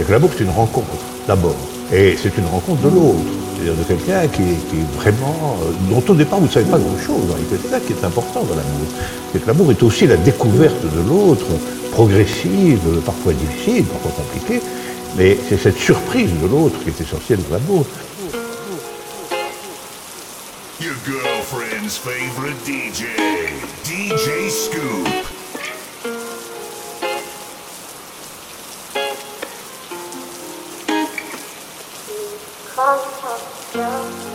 Et que l'amour, c'est une rencontre, d'abord. Et c'est une rencontre de l'autre. C'est-à-dire de quelqu'un qui, est vraiment. Euh, dont au départ, vous ne savez pas grand-chose. C'est ça qui est important dans l'amour. C'est que l'amour est aussi la découverte de l'autre, progressive, parfois difficile, parfois compliquée. Mais c'est cette surprise de l'autre qui est essentielle dans l'amour. Your girlfriend's favorite DJ, DJ Scoop. 我好想。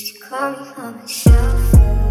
used to call me on.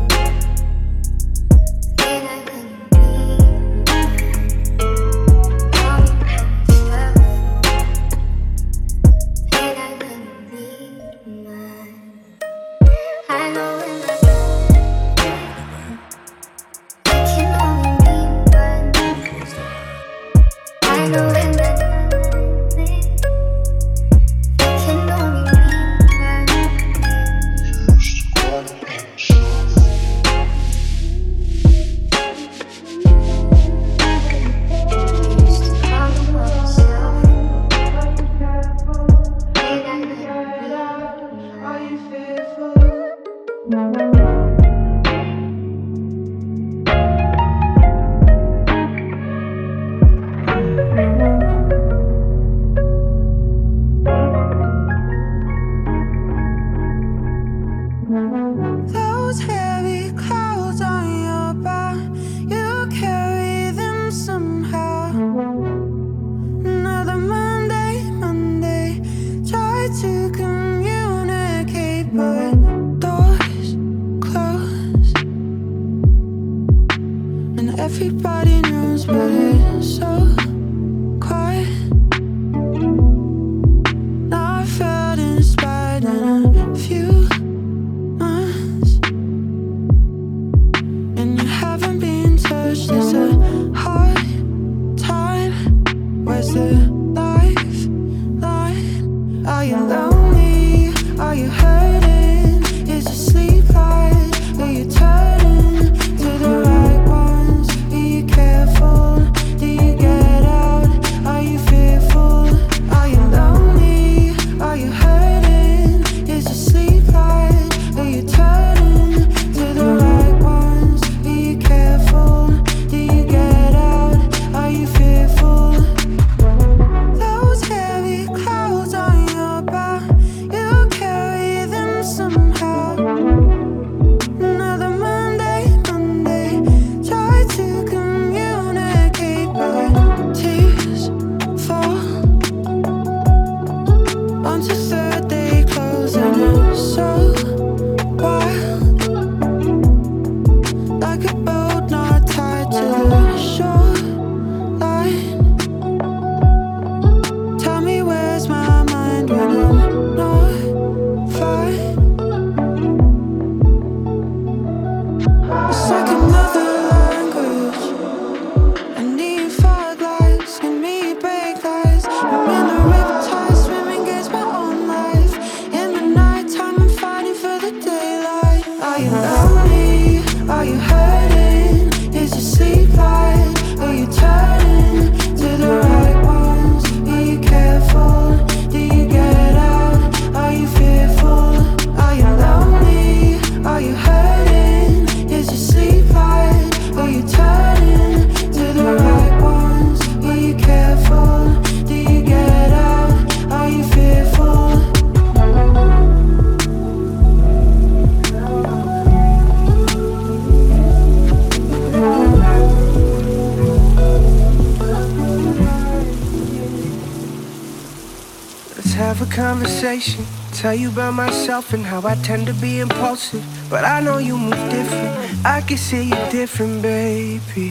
Tell you about myself and how I tend to be impulsive. But I know you move different. I can see you different, baby.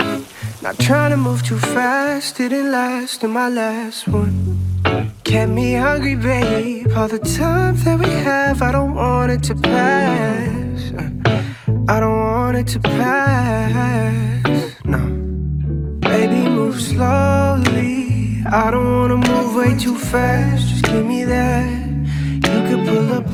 Not trying to move too fast, didn't last in my last one. Kept me hungry, babe. All the time that we have, I don't want it to pass. I don't want it to pass. No. Baby, move slowly. I don't wanna move way too fast. Just give me that.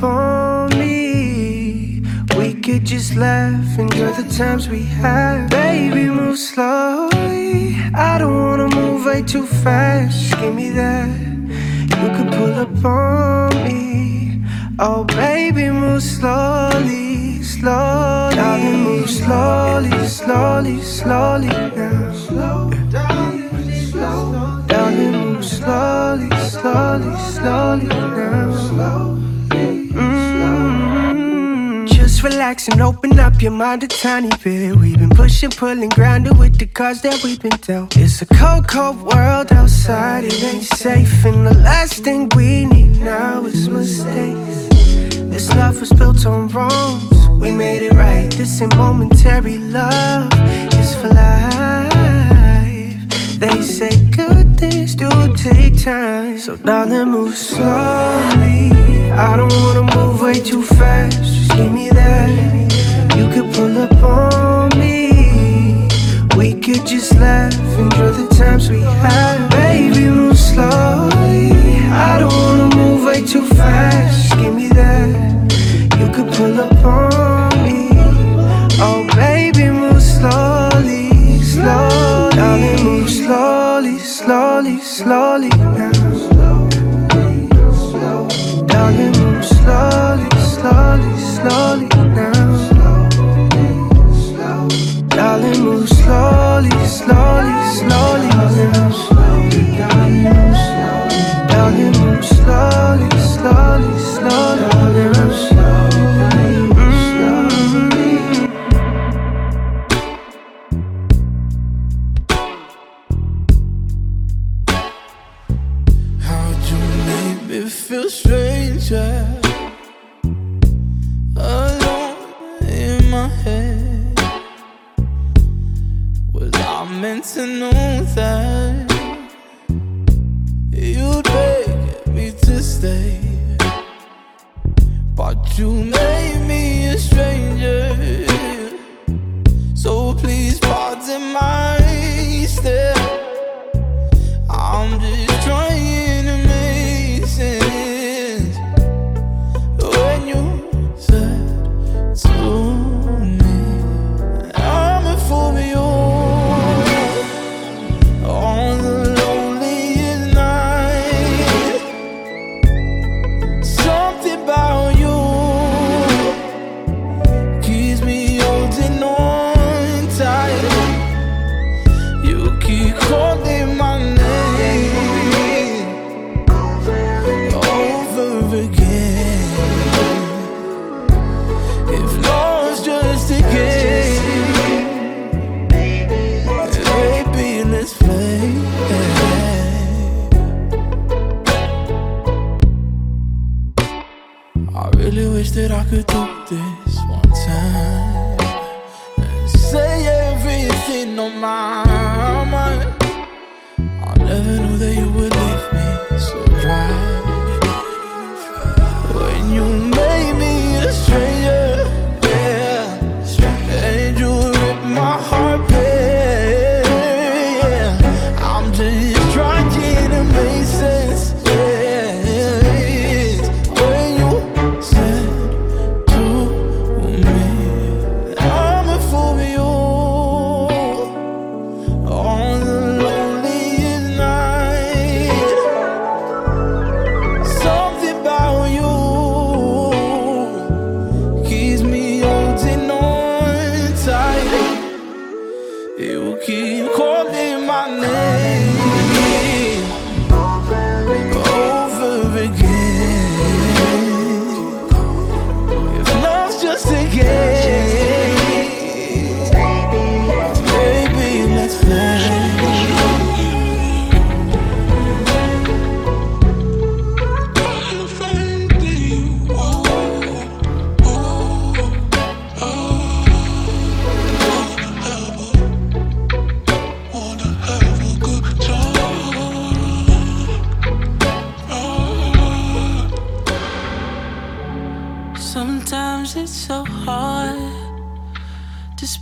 On me. We could just laugh, and enjoy the times we have. Baby, move slowly. I don't wanna move way too fast. Give me that. You could pull up on me. Oh, baby, move slowly, slowly. Darling, move slowly, slowly, slowly now. Slow down, Darling, move slowly, slowly, slowly now. Relax and open up your mind a tiny bit. We've been pushing, pulling, grinding with the cards that we've been dealt. It's a cold, cold world outside, it ain't safe. And the last thing we need now is mistakes. This love was built on wrongs, we made it right. This ain't momentary love, it's for life. They say good things do take time, so darling, move slowly. I don't wanna move way too fast. Give me that. You could pull up on me. We could just laugh, enjoy the times we had. Baby, move slowly. I don't wanna move way too fast. Give me that. You could pull up on me. Oh, baby, move slowly, slowly. Darling, move slowly, slowly, slowly slowly,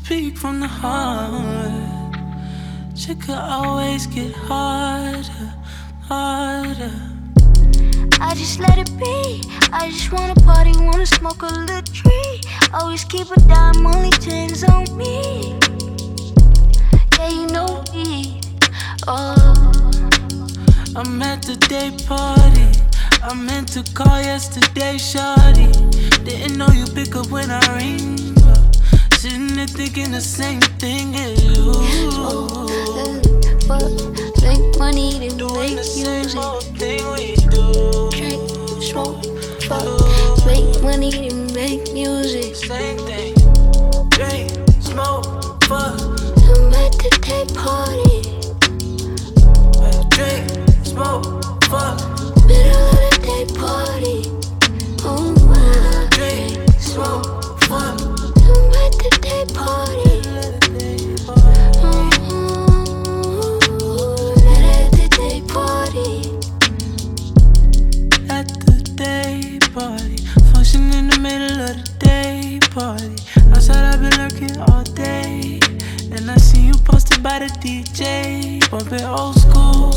speak from the heart. Shit could always get harder, harder. I just let it be. I just wanna party, wanna smoke a little tree. Always keep a dime, only chains on me. Yeah, you know me. Oh. I'm at the day party. I meant to call yesterday, shawty. Didn't know you pick up when I ring. Sitting there thinking the same thing as you. But make money to Doing make the same music. thing we do. Drink, smoke, fuck. Make money to make music. Same thing. Drink, smoke, fuck. I'm at the day party. Drink, smoke, fuck. Middle of the day party. Oh my. Drink, smoke, fuck. I'm at the day party. Party. In the middle of the day party. Outside I've been lurking all day. And I see you posted by the DJ. Bumping old school,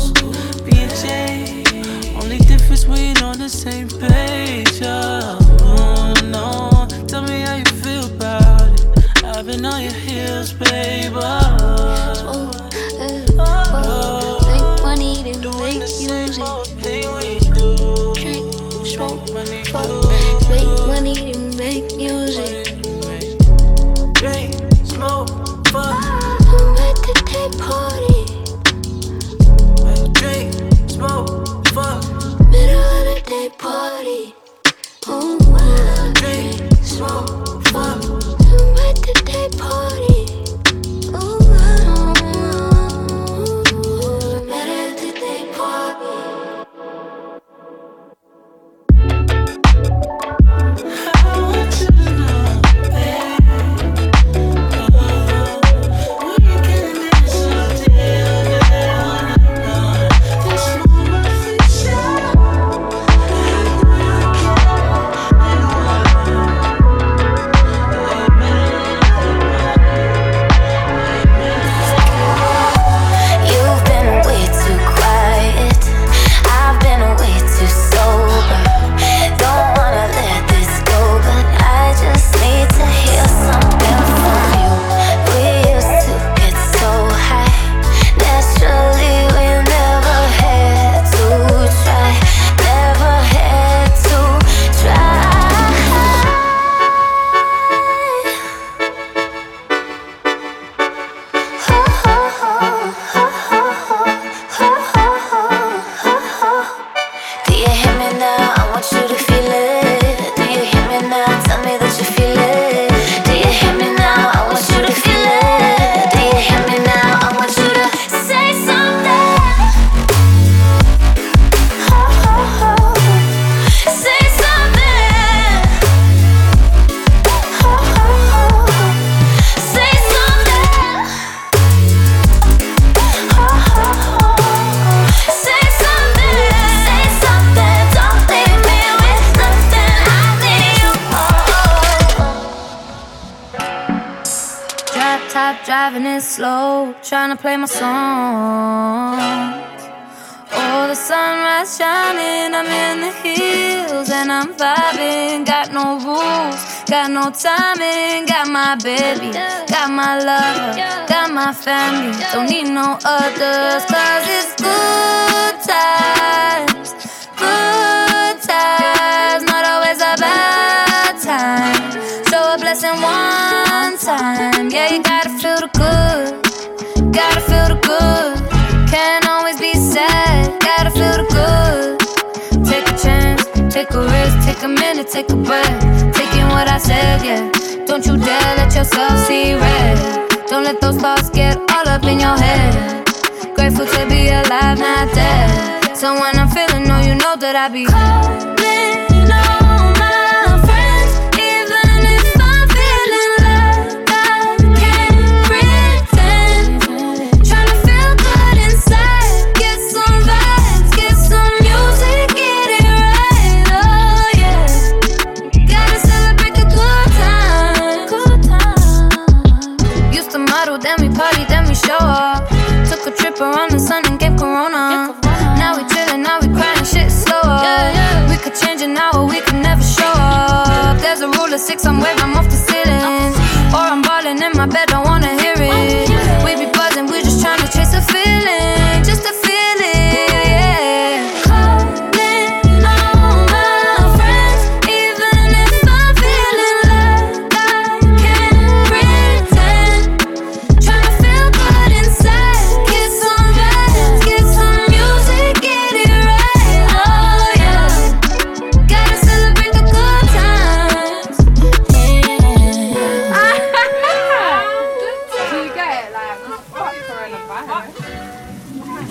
BJ. Only difference we ain't on the same page. Oh, on your heels, babe. Oh. Time. Yeah, you gotta feel the good, gotta feel the good. Can't always be sad, gotta feel the good. Take a chance, take a risk, take a minute, take a breath. Taking what I said, yeah. Don't you dare let yourself see red. Don't let those thoughts get all up in your head. Grateful to be alive, not dead. So when I'm feeling low, you know that I be calling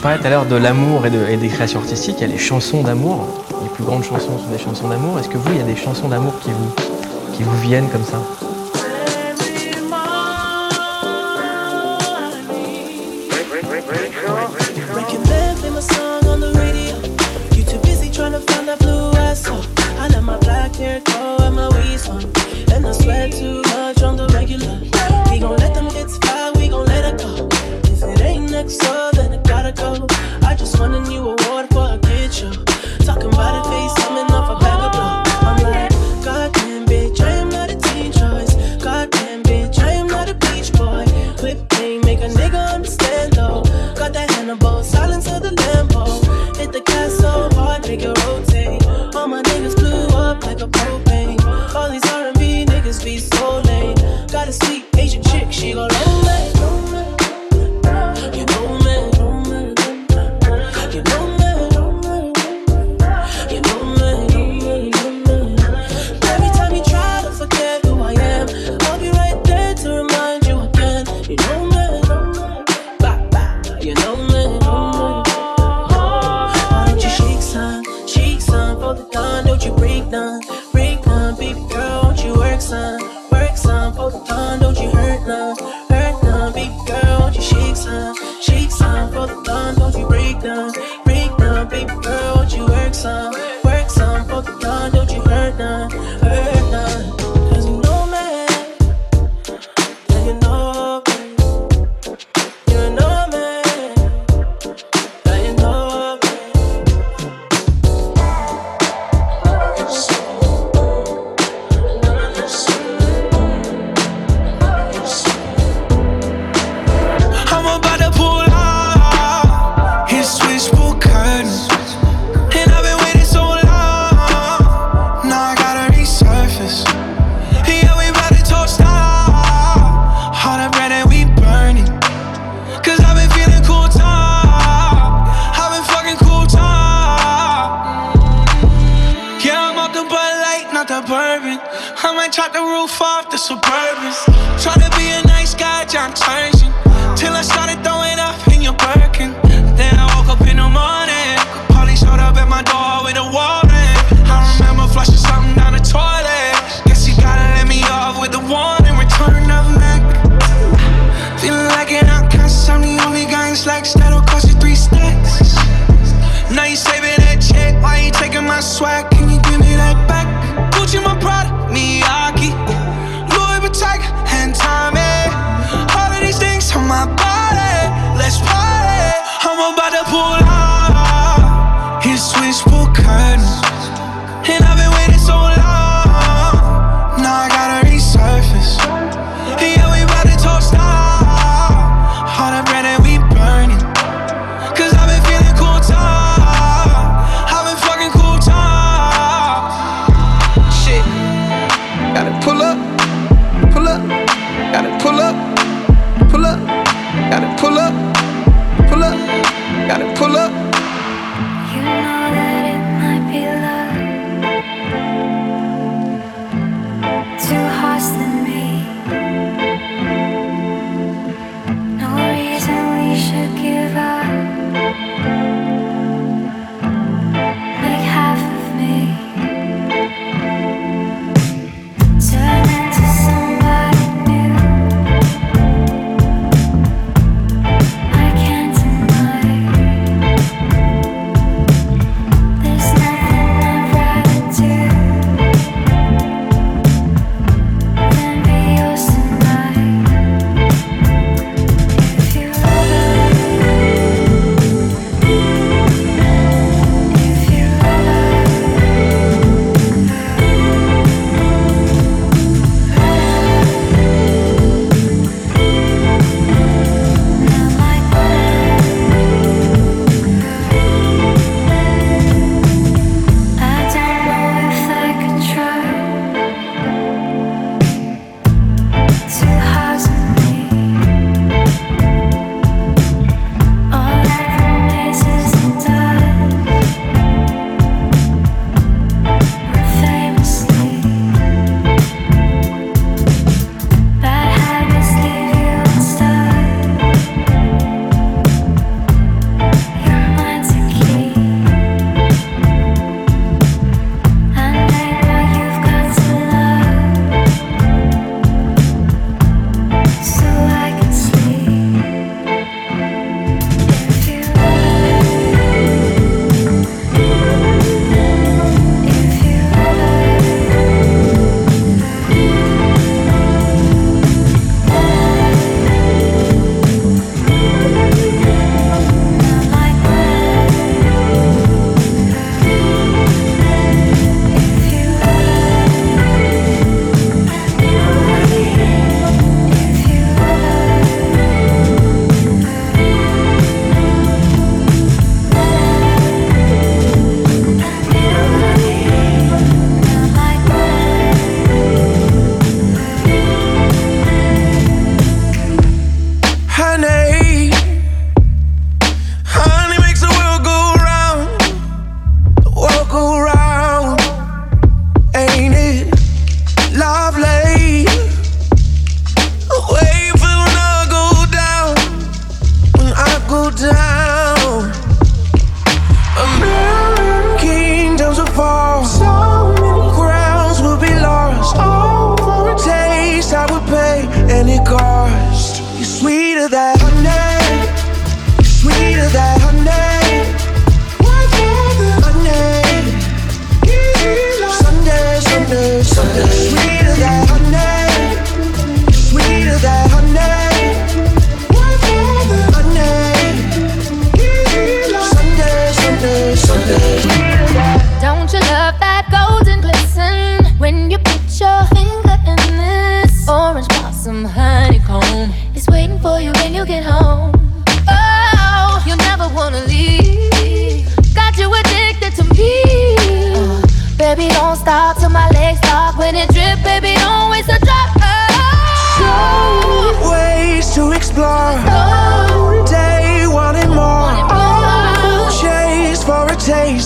parlais tout à l'heure de l'amour et, des créations artistiques. Il y a les chansons d'amour. Les plus grandes chansons sont des chansons d'amour. Est-ce que vous, il y a des chansons d'amour qui vous viennent comme ça?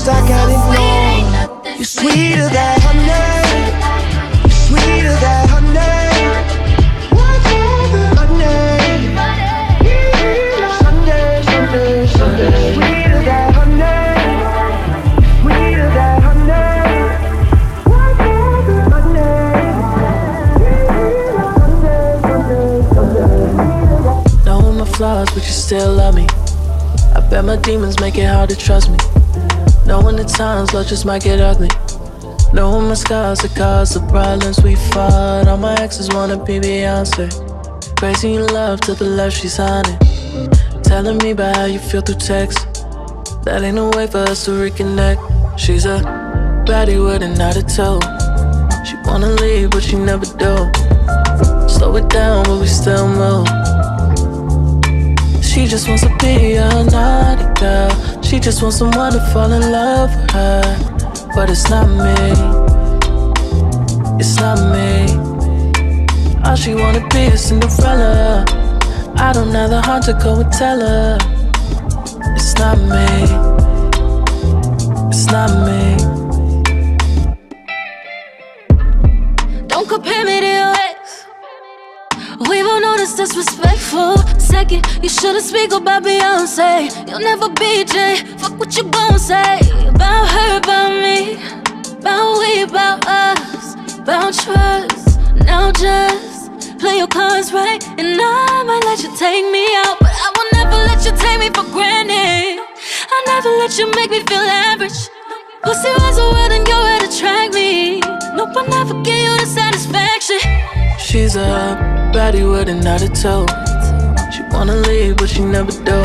A taste, I can't ignore. You're sweeter than honey, You sweeter than honey. Honey, Sunday, Sunday, Sunday. Sweeter than honey, sweeter than Knowing my flaws, but you still love me. I bet my demons make it hard to trust me. Knowing the times love just might get ugly. Knowing my scars that cause the problems we fought. All my exes wanna be Beyonce. Crazy in love to the left she's honey. Telling me about how you feel through text. That ain't no way for us to reconnect. She's a baddie with an attitude. She wanna leave, but she never do. Slow it down, but we still move. She just wants to be a naughty girl. She just wants someone to fall in love with her. But it's not me. It's not me. All she wanna be is Cinderella. I don't have the heart to go and tell her. It's not me. It's not me. That's disrespectful. Second, you shouldn't speak about Beyonce. You'll never be Jay. Fuck what you gon' say about her, about me, about we, about us, about trust. Now just play your cards right, and I might let you take me out, but I will never let you take me for granted. I'll never let you make me feel average. Pussy was a world and you're to track me. Nope, I never give you the satisfaction. She's a baddie with an toe. She wanna leave, but she never do.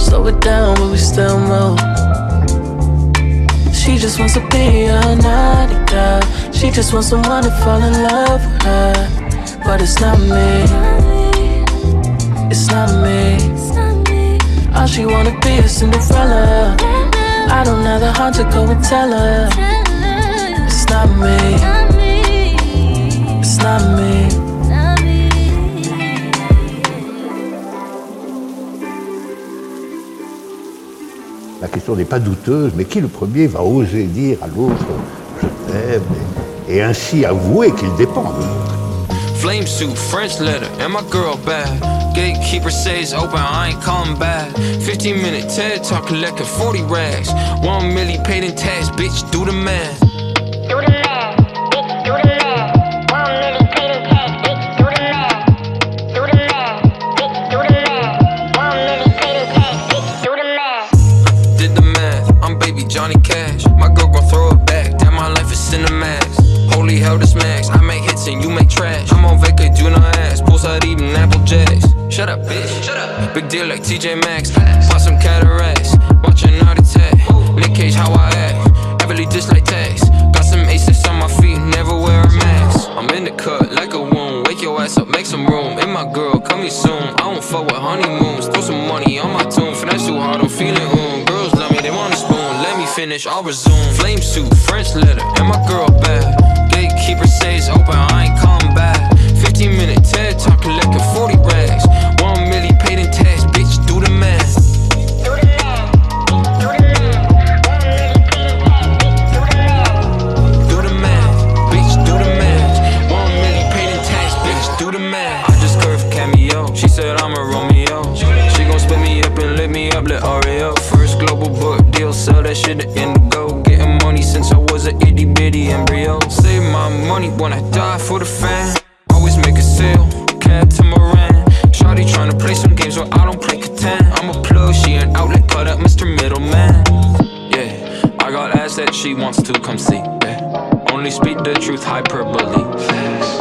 Slow it down, but we still move. She just wants to be a naughty girl. She just wants someone to fall in love with her. But it's not me. It's not me. It's not me. All she wanna be is Cinderella. I don't have the heart to go and tell her. It's not me. La question n'est pas douteuse, mais qui le premier va oser dire à l'autre je t'aime et, et ainsi avouer qu'il dépend de l'autre? Flame suit, French letter, and my girl bad. Gatekeeper says open, I ain't calling back. 15 minute TED talk collecting 40 rags. 1 milli paid in tax, bitch, do the math. Shut up, bitch. Shut up. Big deal like TJ Maxx. Bought some cataracts. Watching Art Attack. Nick Cage, how I act. Heavily dislike tax. Got some aces on my feet, never wear a mask. I'm in the cut like a wound. Wake your ass up, make some room. And my girl, coming soon. I don't fuck with honeymoons. Throw some money on my tune. Finesse too hard, I'm feeling um. Girls love me, they want a spoon. Let me finish, I'll resume. Flame suit, French letter, and my girl bad. Gatekeeper says open, I ain't coming back. 15 minute TED talk collecting 40 bit of go, Getting money since I was an itty bitty embryo. Save my money when I die for the fan. Always make a sale, cat to Moran Shawty tryna play some games where I don't play content I'm a plug, she an outlet, cut up Mr. Middleman. Yeah, I got ass that she wants to come see. Yeah. Only speak the truth, hyperbole.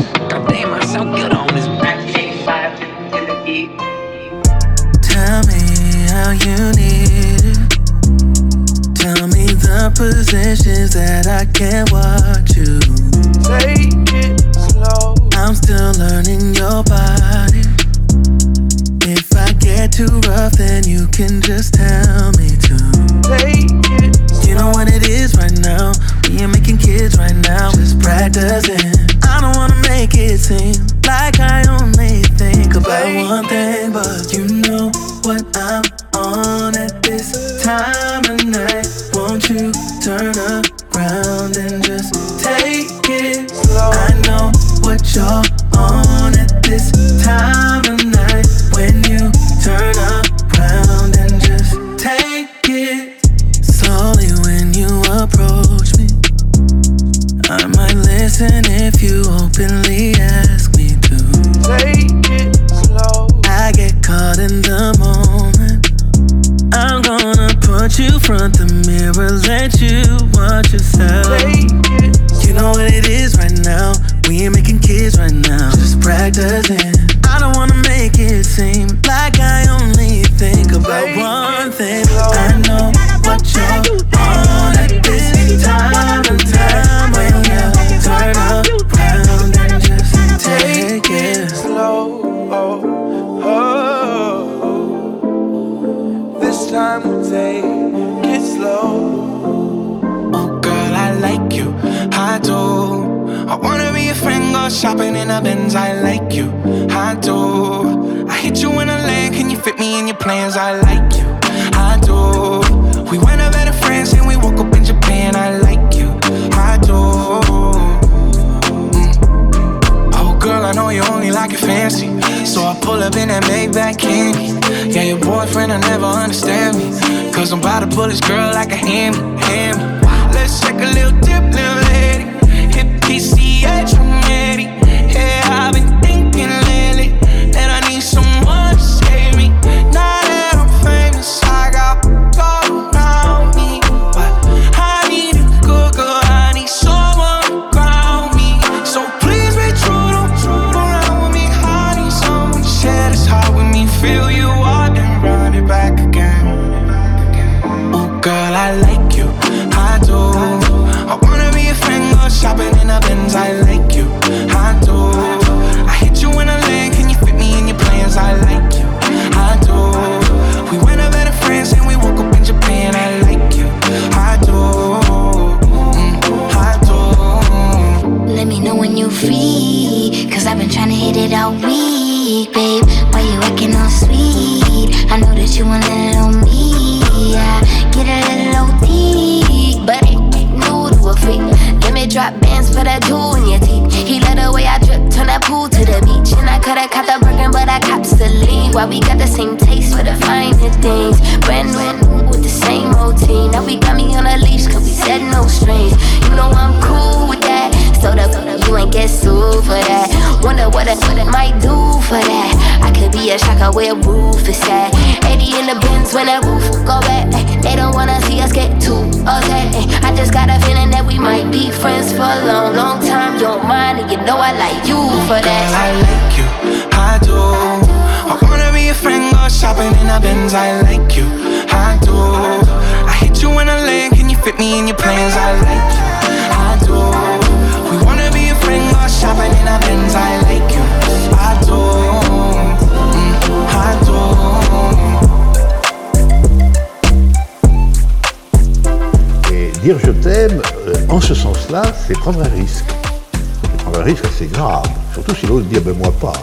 c'est prendre un risque. C'est prendre un risque assez grave, surtout si l'autre dit ah ben moi pas.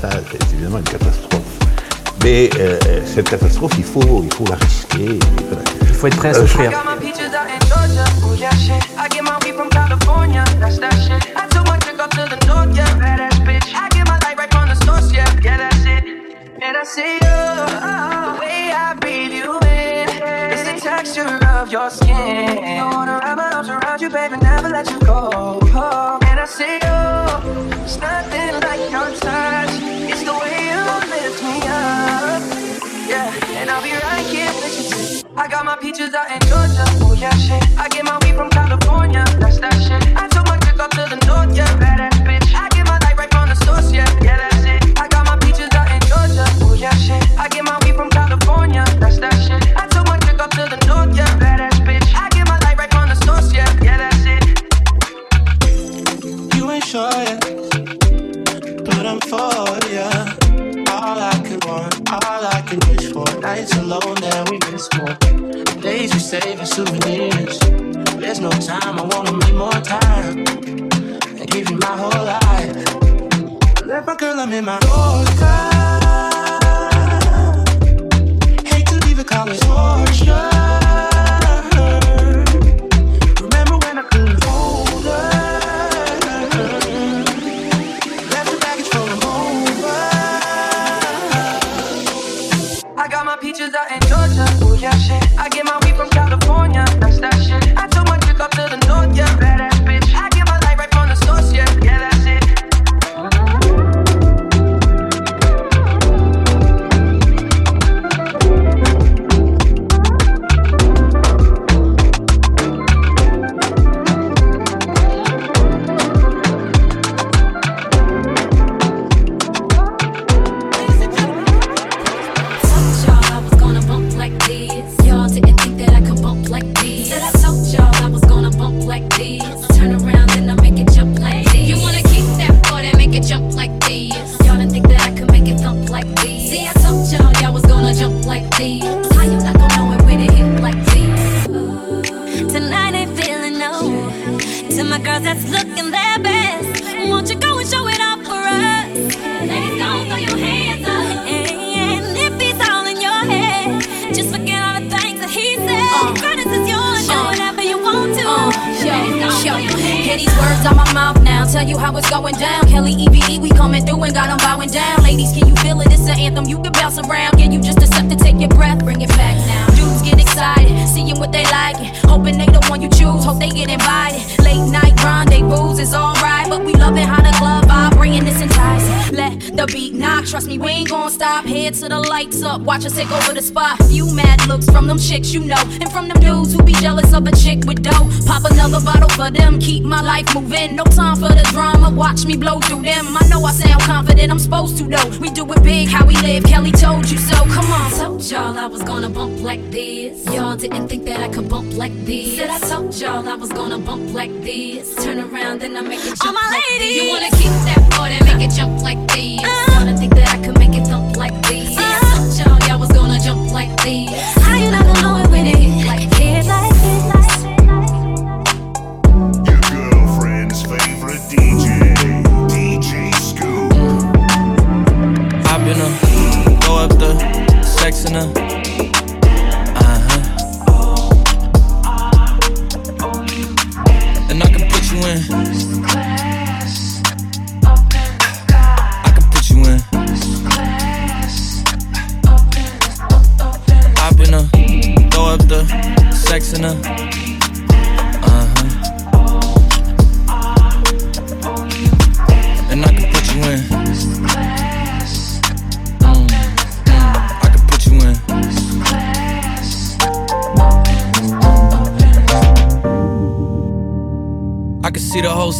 Ça, c'est évidemment une catastrophe. Mais euh, euh, cette catastrophe, il faut, il faut la risquer. Il faut être prêt à euh, souffrir. let you go. And I say, oh, it's nothing like your touch. It's the way you lift me up. Yeah, and I'll be right here with you. I got my peaches out in Georgia. Oh, yeah, shit. I get my weed from California. That's that shit. I Nights alone that we miss more. Days we save as souvenirs. There's no time, I wanna make more time and give you my whole life. Left my girl, I'm in my Yorker. Hate to leave it, call torture. Girls that's looking their best. Won't you go and show it off for us? Ladies, don't throw your hands up. And if he's all in your head, just forget all the things that he said. Uh, Credit is yours, do uh, whatever you want to. Uh, Ladies, don't throw your hands Hear these words out my mouth now. Tell you how it's going down. Kelly EBE, we coming through and got 'em bowing down. Ladies, can you feel it? It's an anthem you can bounce around. Yeah, you just accept to take your breath, bring it back now. Dudes get excited, seeing what they like, hoping they the one you choose. Hope they get invited. Late night grind rendezvous is alright, but we loving how the club vibrating. This enticing. Let the beat knock. Trust me, we ain't gonna stop. Head to the lights up, watch us take over the spot. Few mad looks from them chicks you know, and from them dudes who be jealous of a chick with dough. Pop another bottle for them, keep my life moving. No time for the drama, watch me blow through them. I know I sound confident, I'm supposed to though. We do it big, how we live. Kelly told you so. Come on. Told y'all I was gonna bump like this. Y'all didn't think that I could bump like this. Said I told y'all I was gonna bump like this. Turn around and I make it jump All my like ladies. this. You wanna keep that boy and make it jump like this.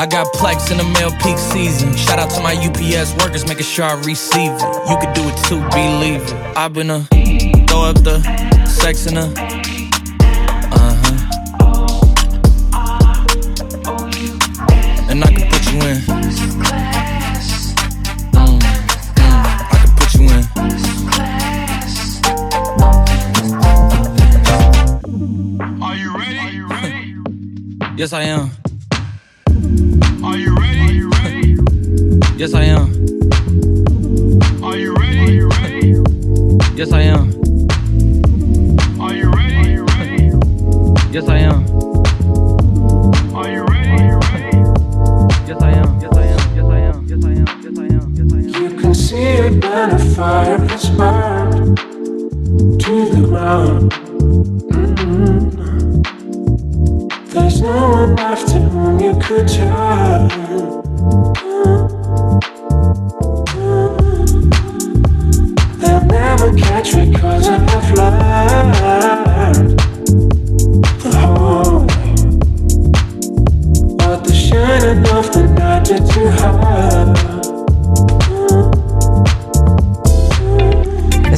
I got Plex in the mail peak season. Shout out to my UPS workers, making sure I receive it. You could do it too, believe it. I've been a throw up the sex in her. Uh huh. And I can put you in. Mm, I Yes, I am. Are you ready? Are you ready? yes, I am. Are you ready? Are you ready? Yes, I am. Are you ready? Are you ready? Yes, I am. Yes, I am. Yes, I am. Yes, I am. Yes, I am. You can see it when a fire is burned to the ground. Mm-hmm. There's no one left to whom you could turn. Est-ce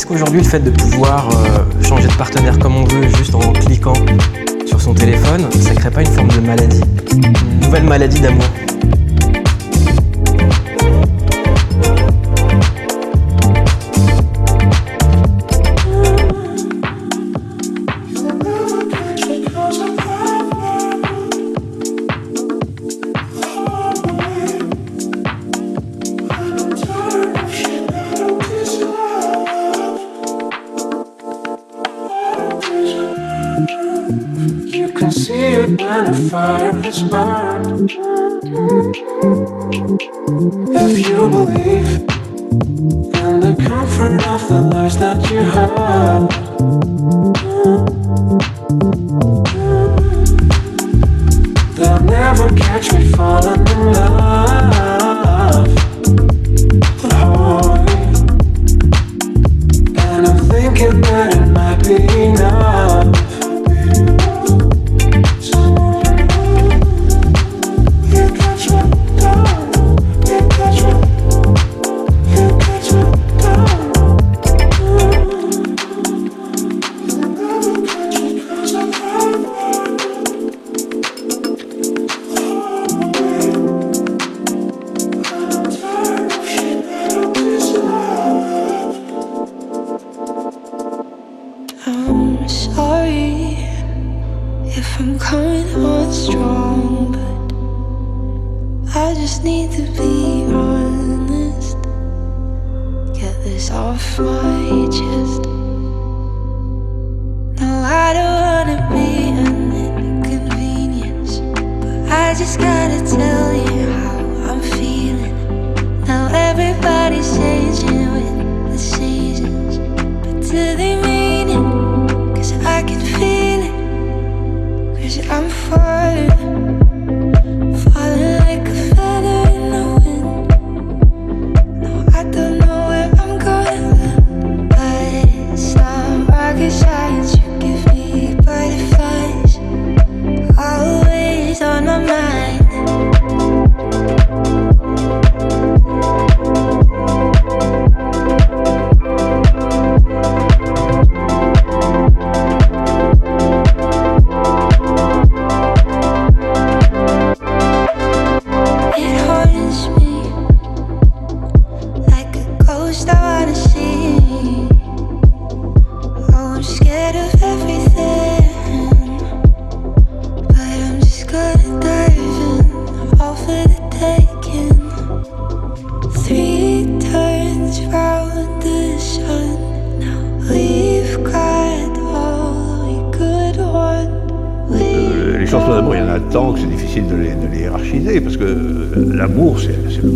qu'aujourd'hui le fait de pouvoir euh, changer de partenaire comme on veut juste en cliquant sur son téléphone, ça crée pas une forme de maladie? Une nouvelle maladie d'amour. and a fire is burned. If you believe in the comfort of the lies that you heard. They'll never catch me falling in love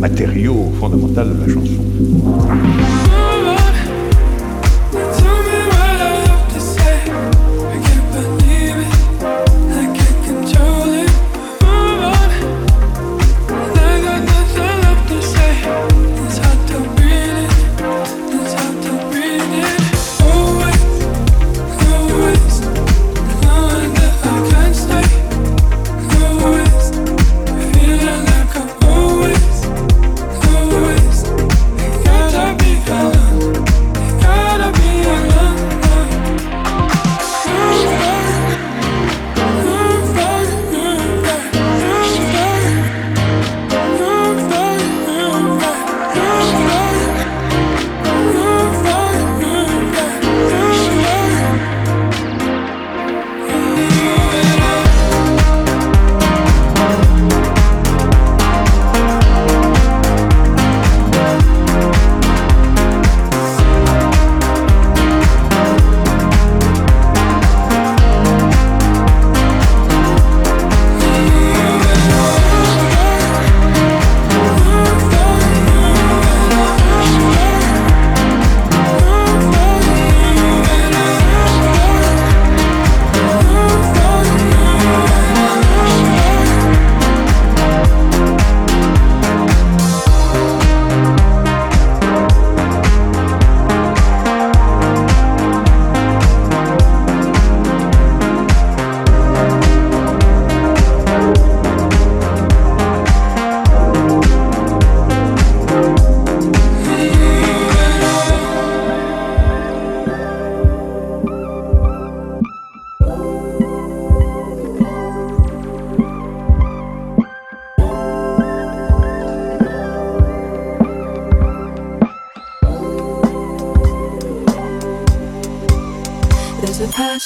matériau fondamental de la chanson.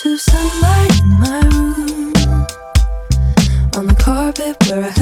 patch of sunlight in my room. On the carpet where I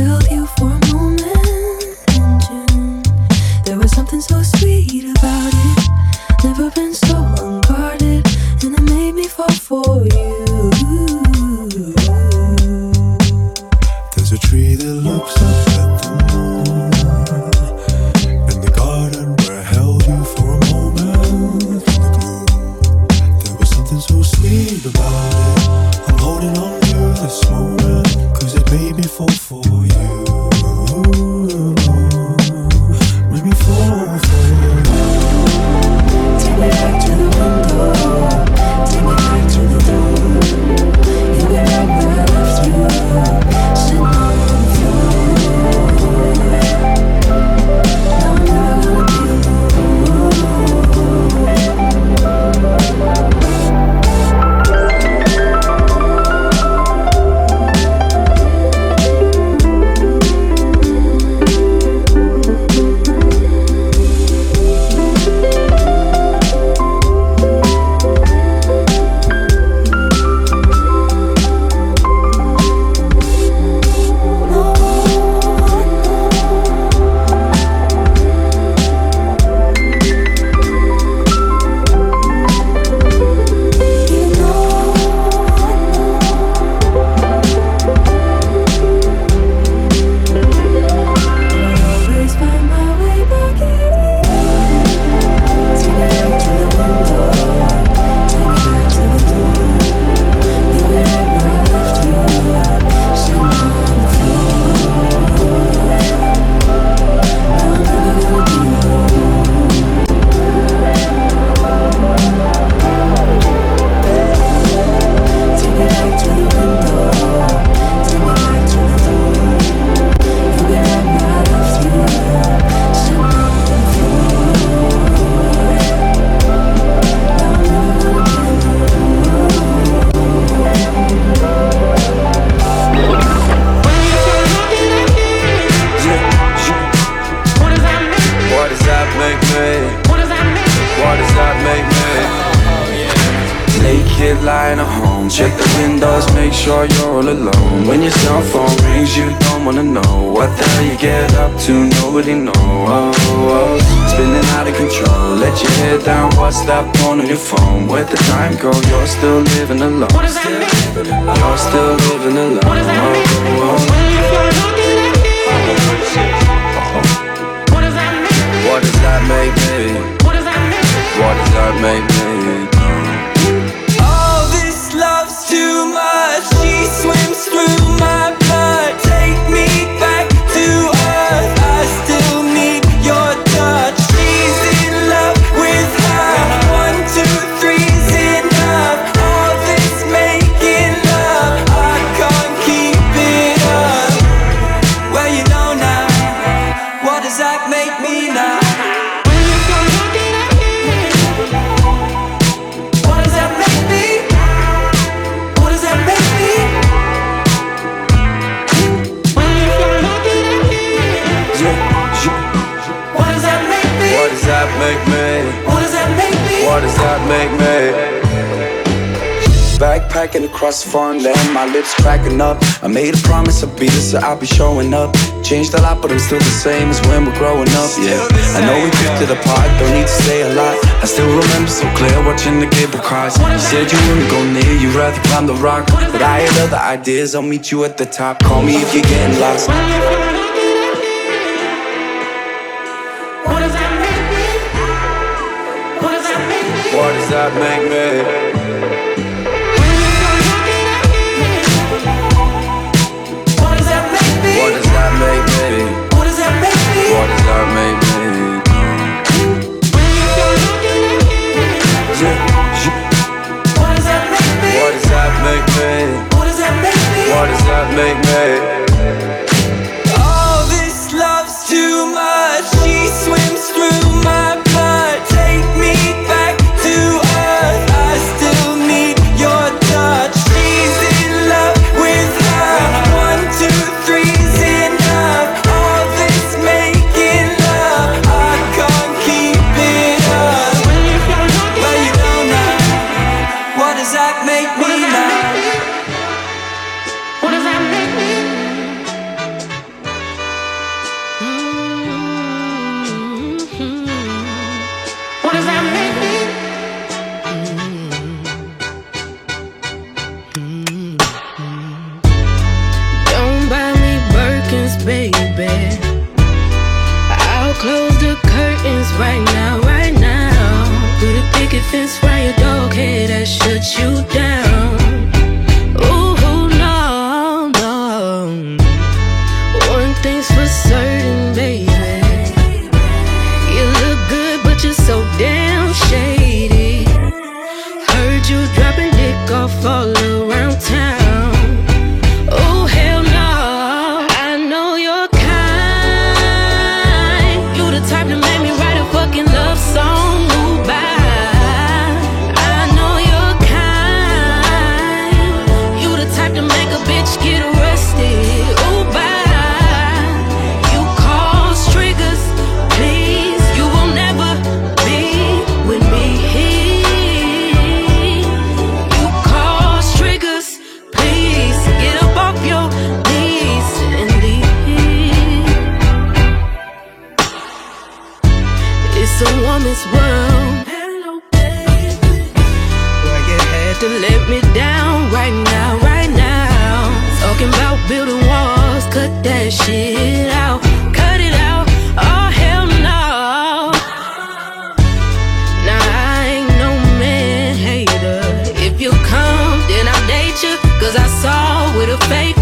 So I'll be showing up. Changed a lot, but I'm still the same as when we're growing up. Yeah, I know we drifted it apart, don't need to say a lot. I still remember so clear watching the cable cars. You said you wouldn't go near, you'd rather climb the rock. But I had other ideas, I'll meet you at the top. Call me if you're getting lost. What does that make me? not make me A woman's world. Why you had to let me down right now, right now? Talking about building walls, cut that shit out, cut it out. Oh hell no. Nah, I ain't no man hater. If you come, then I'll date you. Cause I saw what a fake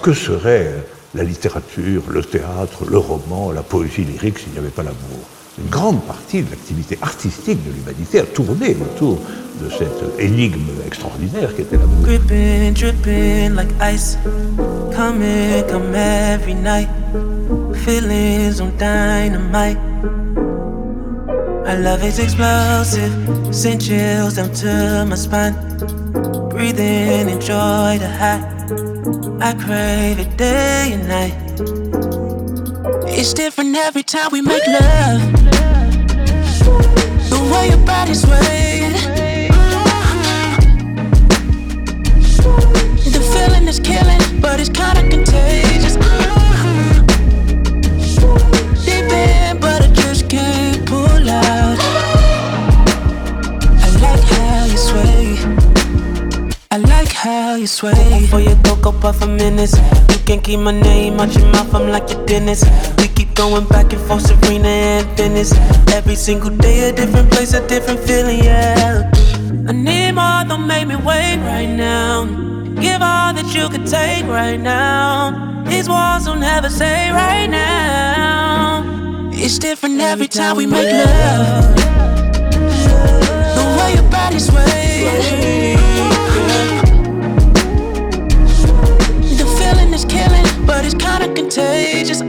que serait la littérature, le théâtre, le roman, la poésie lyrique s'il n'y avait pas l'amour? Une grande partie de l'activité artistique de l'humanité a tourné autour de cette énigme extraordinaire qui était l'amour. Like ice. Come every night. On dynamite. Our love is explosive. Send chills down to my spine. Breathe in, enjoy the high. I crave it day and night. It's different every time we make love. The way your body swaying. The feeling is killing, but it's kinda contagious. I like how you sway. For your cocoa puff for minutes. You can't keep my name out your mouth, I'm like your dentist. We keep going back and forth, Serena and Venus. Every single day, a different place, a different feeling, yeah. I need more, don't make me wait right now. Give all that you could take right now. These walls will never say right now. It's different every time we make love. The way. The feeling is killing, but it's kinda contagious.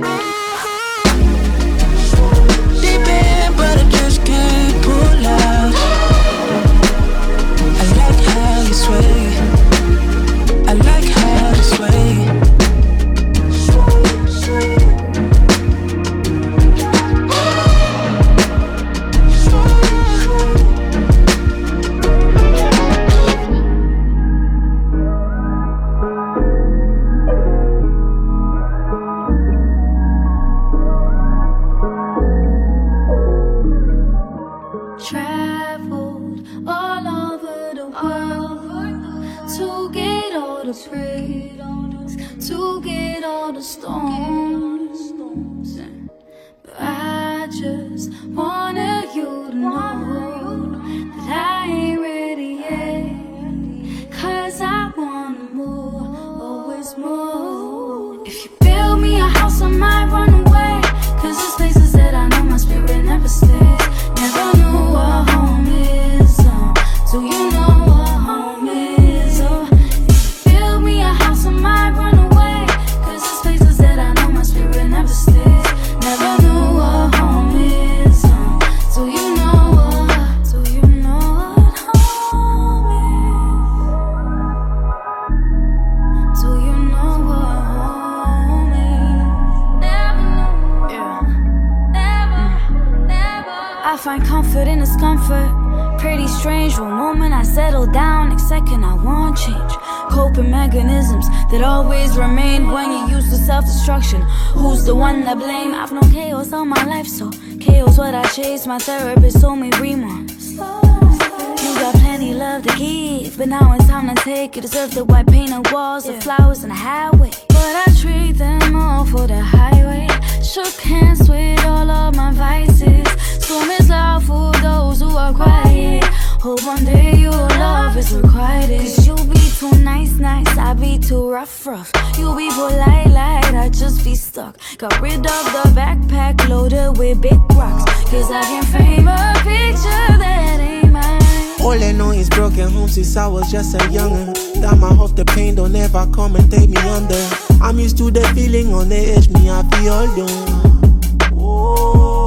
One to blame? I've known chaos all my life, so chaos what I chase. My therapist told me remorse. You got plenty love to give, but now it's time to take. You deserve the white painted walls, the flowers, and the highway. But I trade them all for the highway. Shook hands with all of my vices. Storm is loud for those who are quiet. Hope one day your love is requited. Cause you be too nice, nice. I be too rough, rough. You be polite, light. I just be stuck. Got rid of the backpack loaded with big rocks. Cause I can frame a picture that ain't mine. All I know is broken home since I was just a youngin'. That my hope the pain don't ever come and take me under. I'm used to the feeling on the edge, me I feel alone. Oh.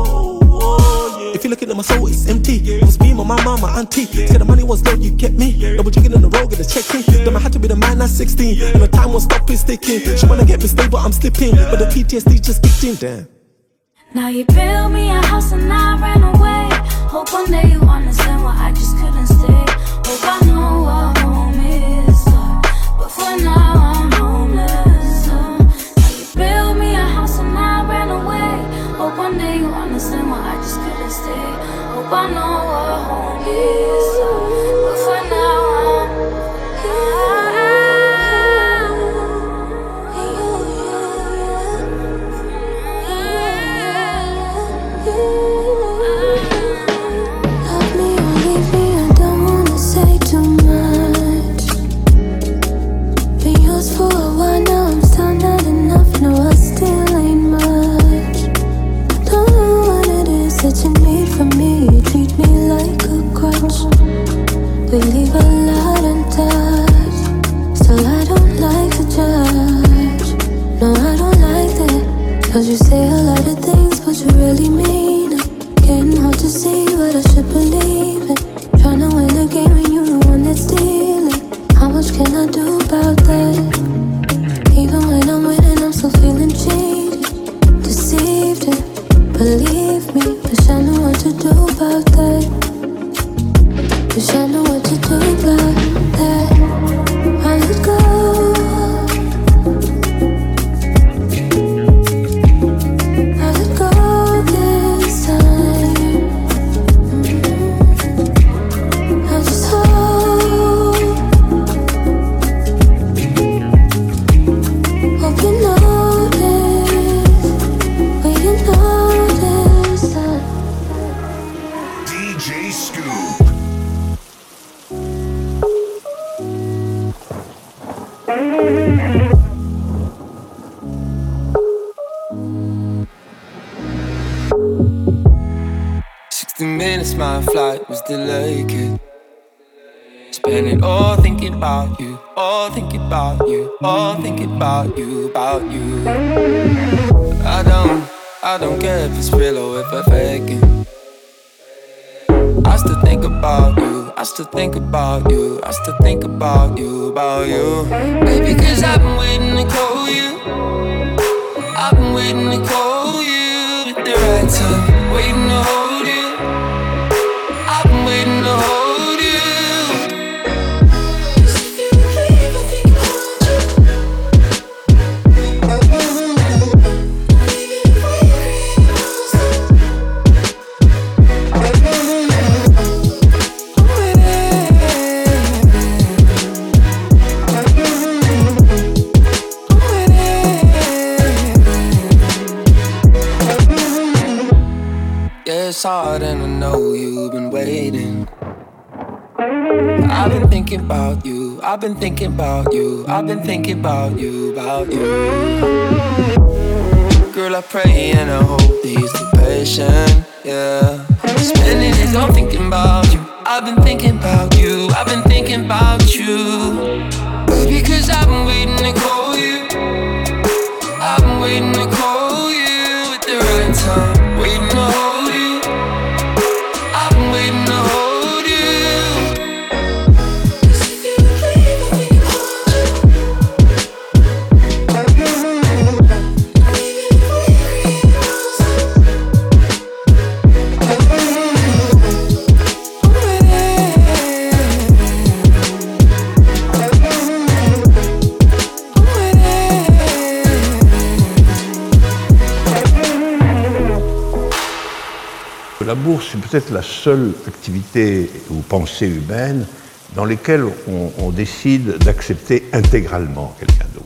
If you looking at my soul, it's empty. It was me, my mama, my auntie. Said the money was low, you kept me. Double checking on the road, get a check in. Then I had to be the man at 16. And the time was stopping, sticking. She wanna get me stable, I'm slipping. But the PTSD just kicked in, damn. Now you built me a house and I ran away. Hope one day you understand why I just couldn't stay. Hope I know what home is. But for now I know what home is. You say a lot of things, but you really mean it. Getting hard to see, but I should believe it. Tryna win a game when you're the one that's stealing. How much can I do about that? I still think about you, about you. Baby, cause I've been waiting to call you. I've been waiting to call you about you, I've been thinking about you, about you. Girl, I pray and I hope these you're patient, yeah. Spending it all thinking about c'est peut-être la seule activité ou pensée humaine dans laquelle on décide d'accepter intégralement quelqu'un d'autre.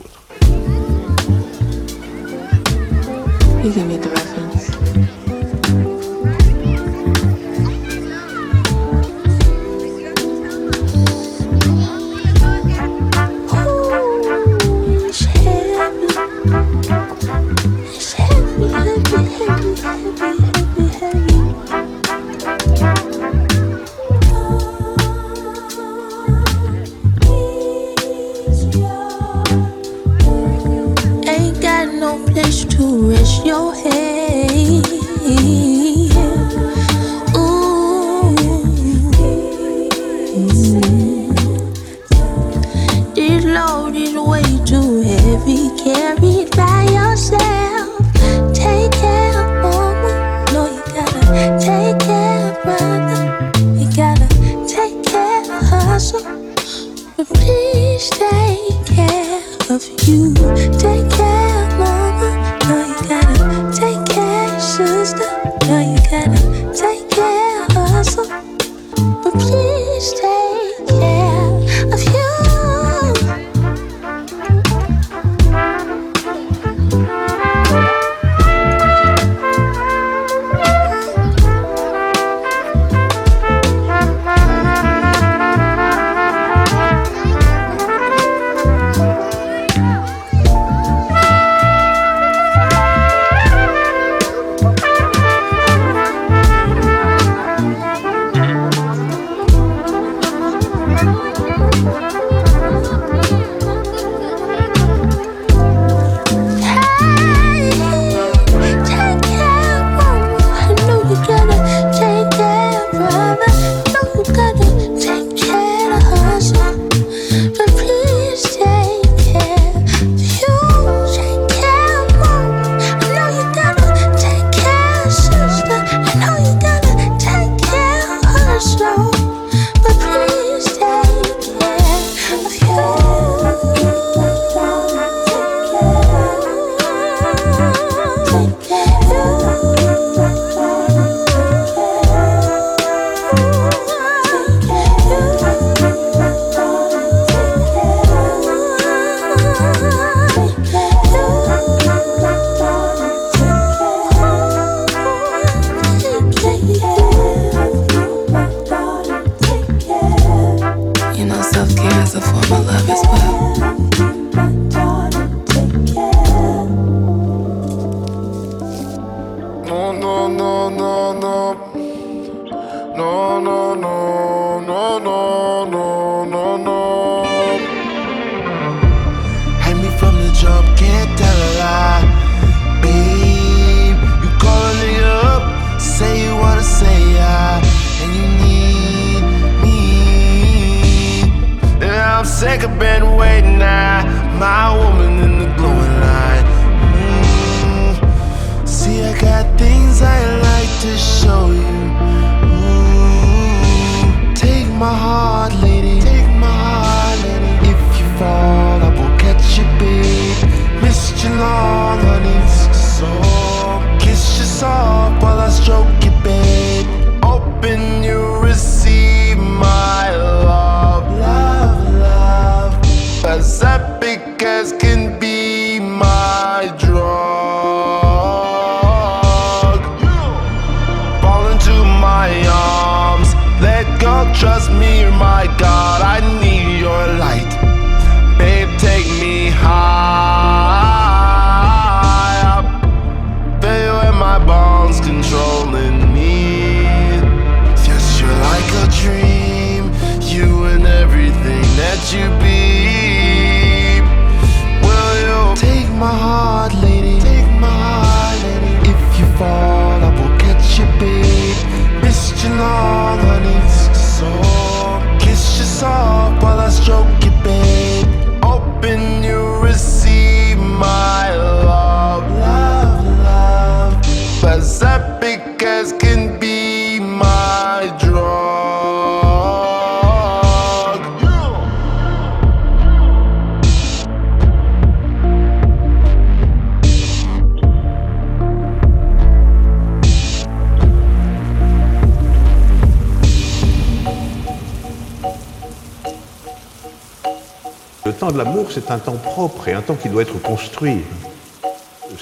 Temps de l'amour, c'est un temps propre et un temps qui doit être construit.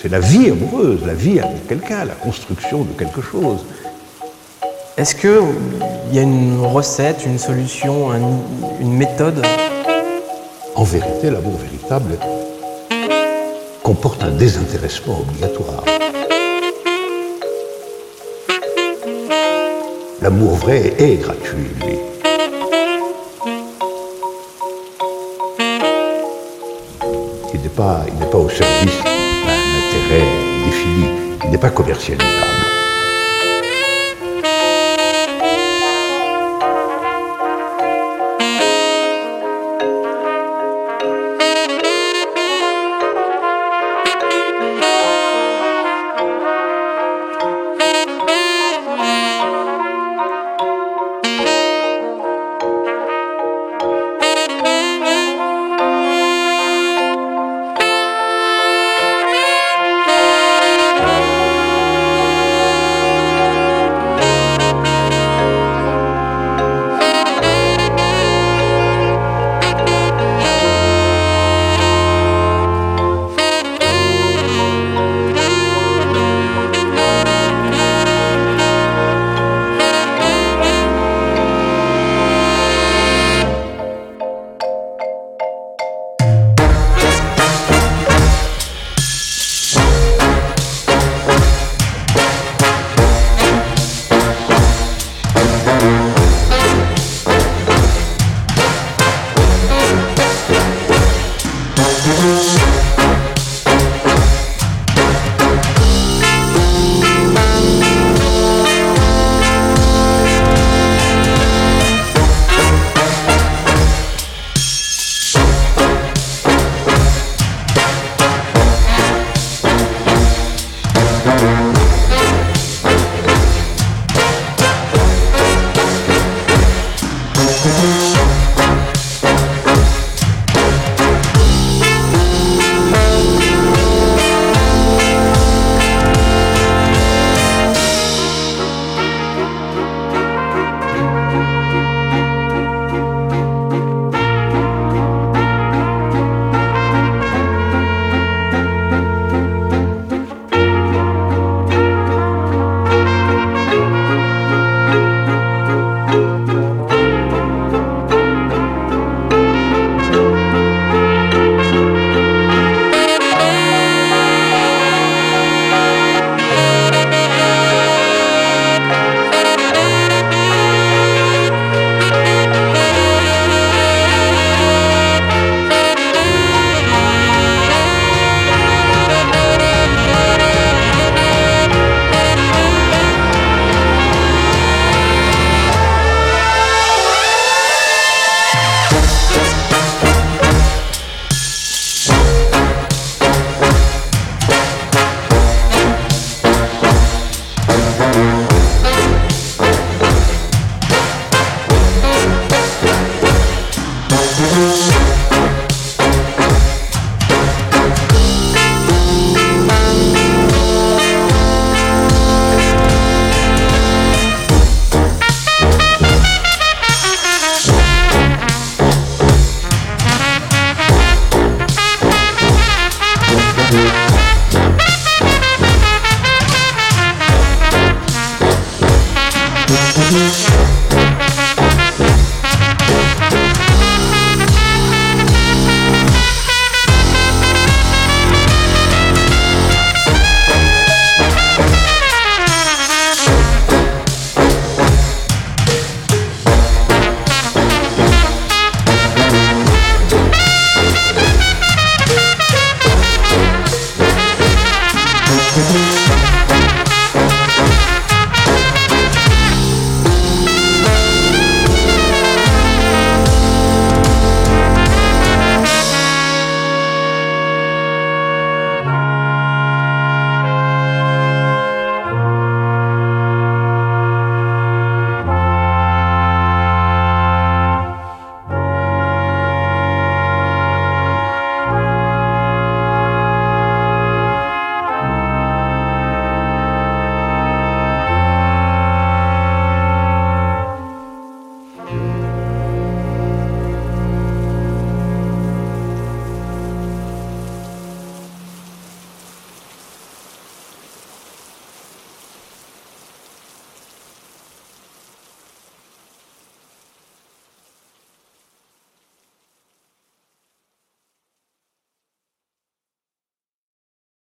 C'est la vie amoureuse, la vie avec quelqu'un, la construction de quelque chose. Est-ce qu'il y a une recette, une solution, un- une méthode? En vérité, l'amour véritable comporte un désintéressement obligatoire. L'amour vrai est gratuit, lui. Il n'est pas au service d'un intérêt défini. Il n'est pas commercialisable.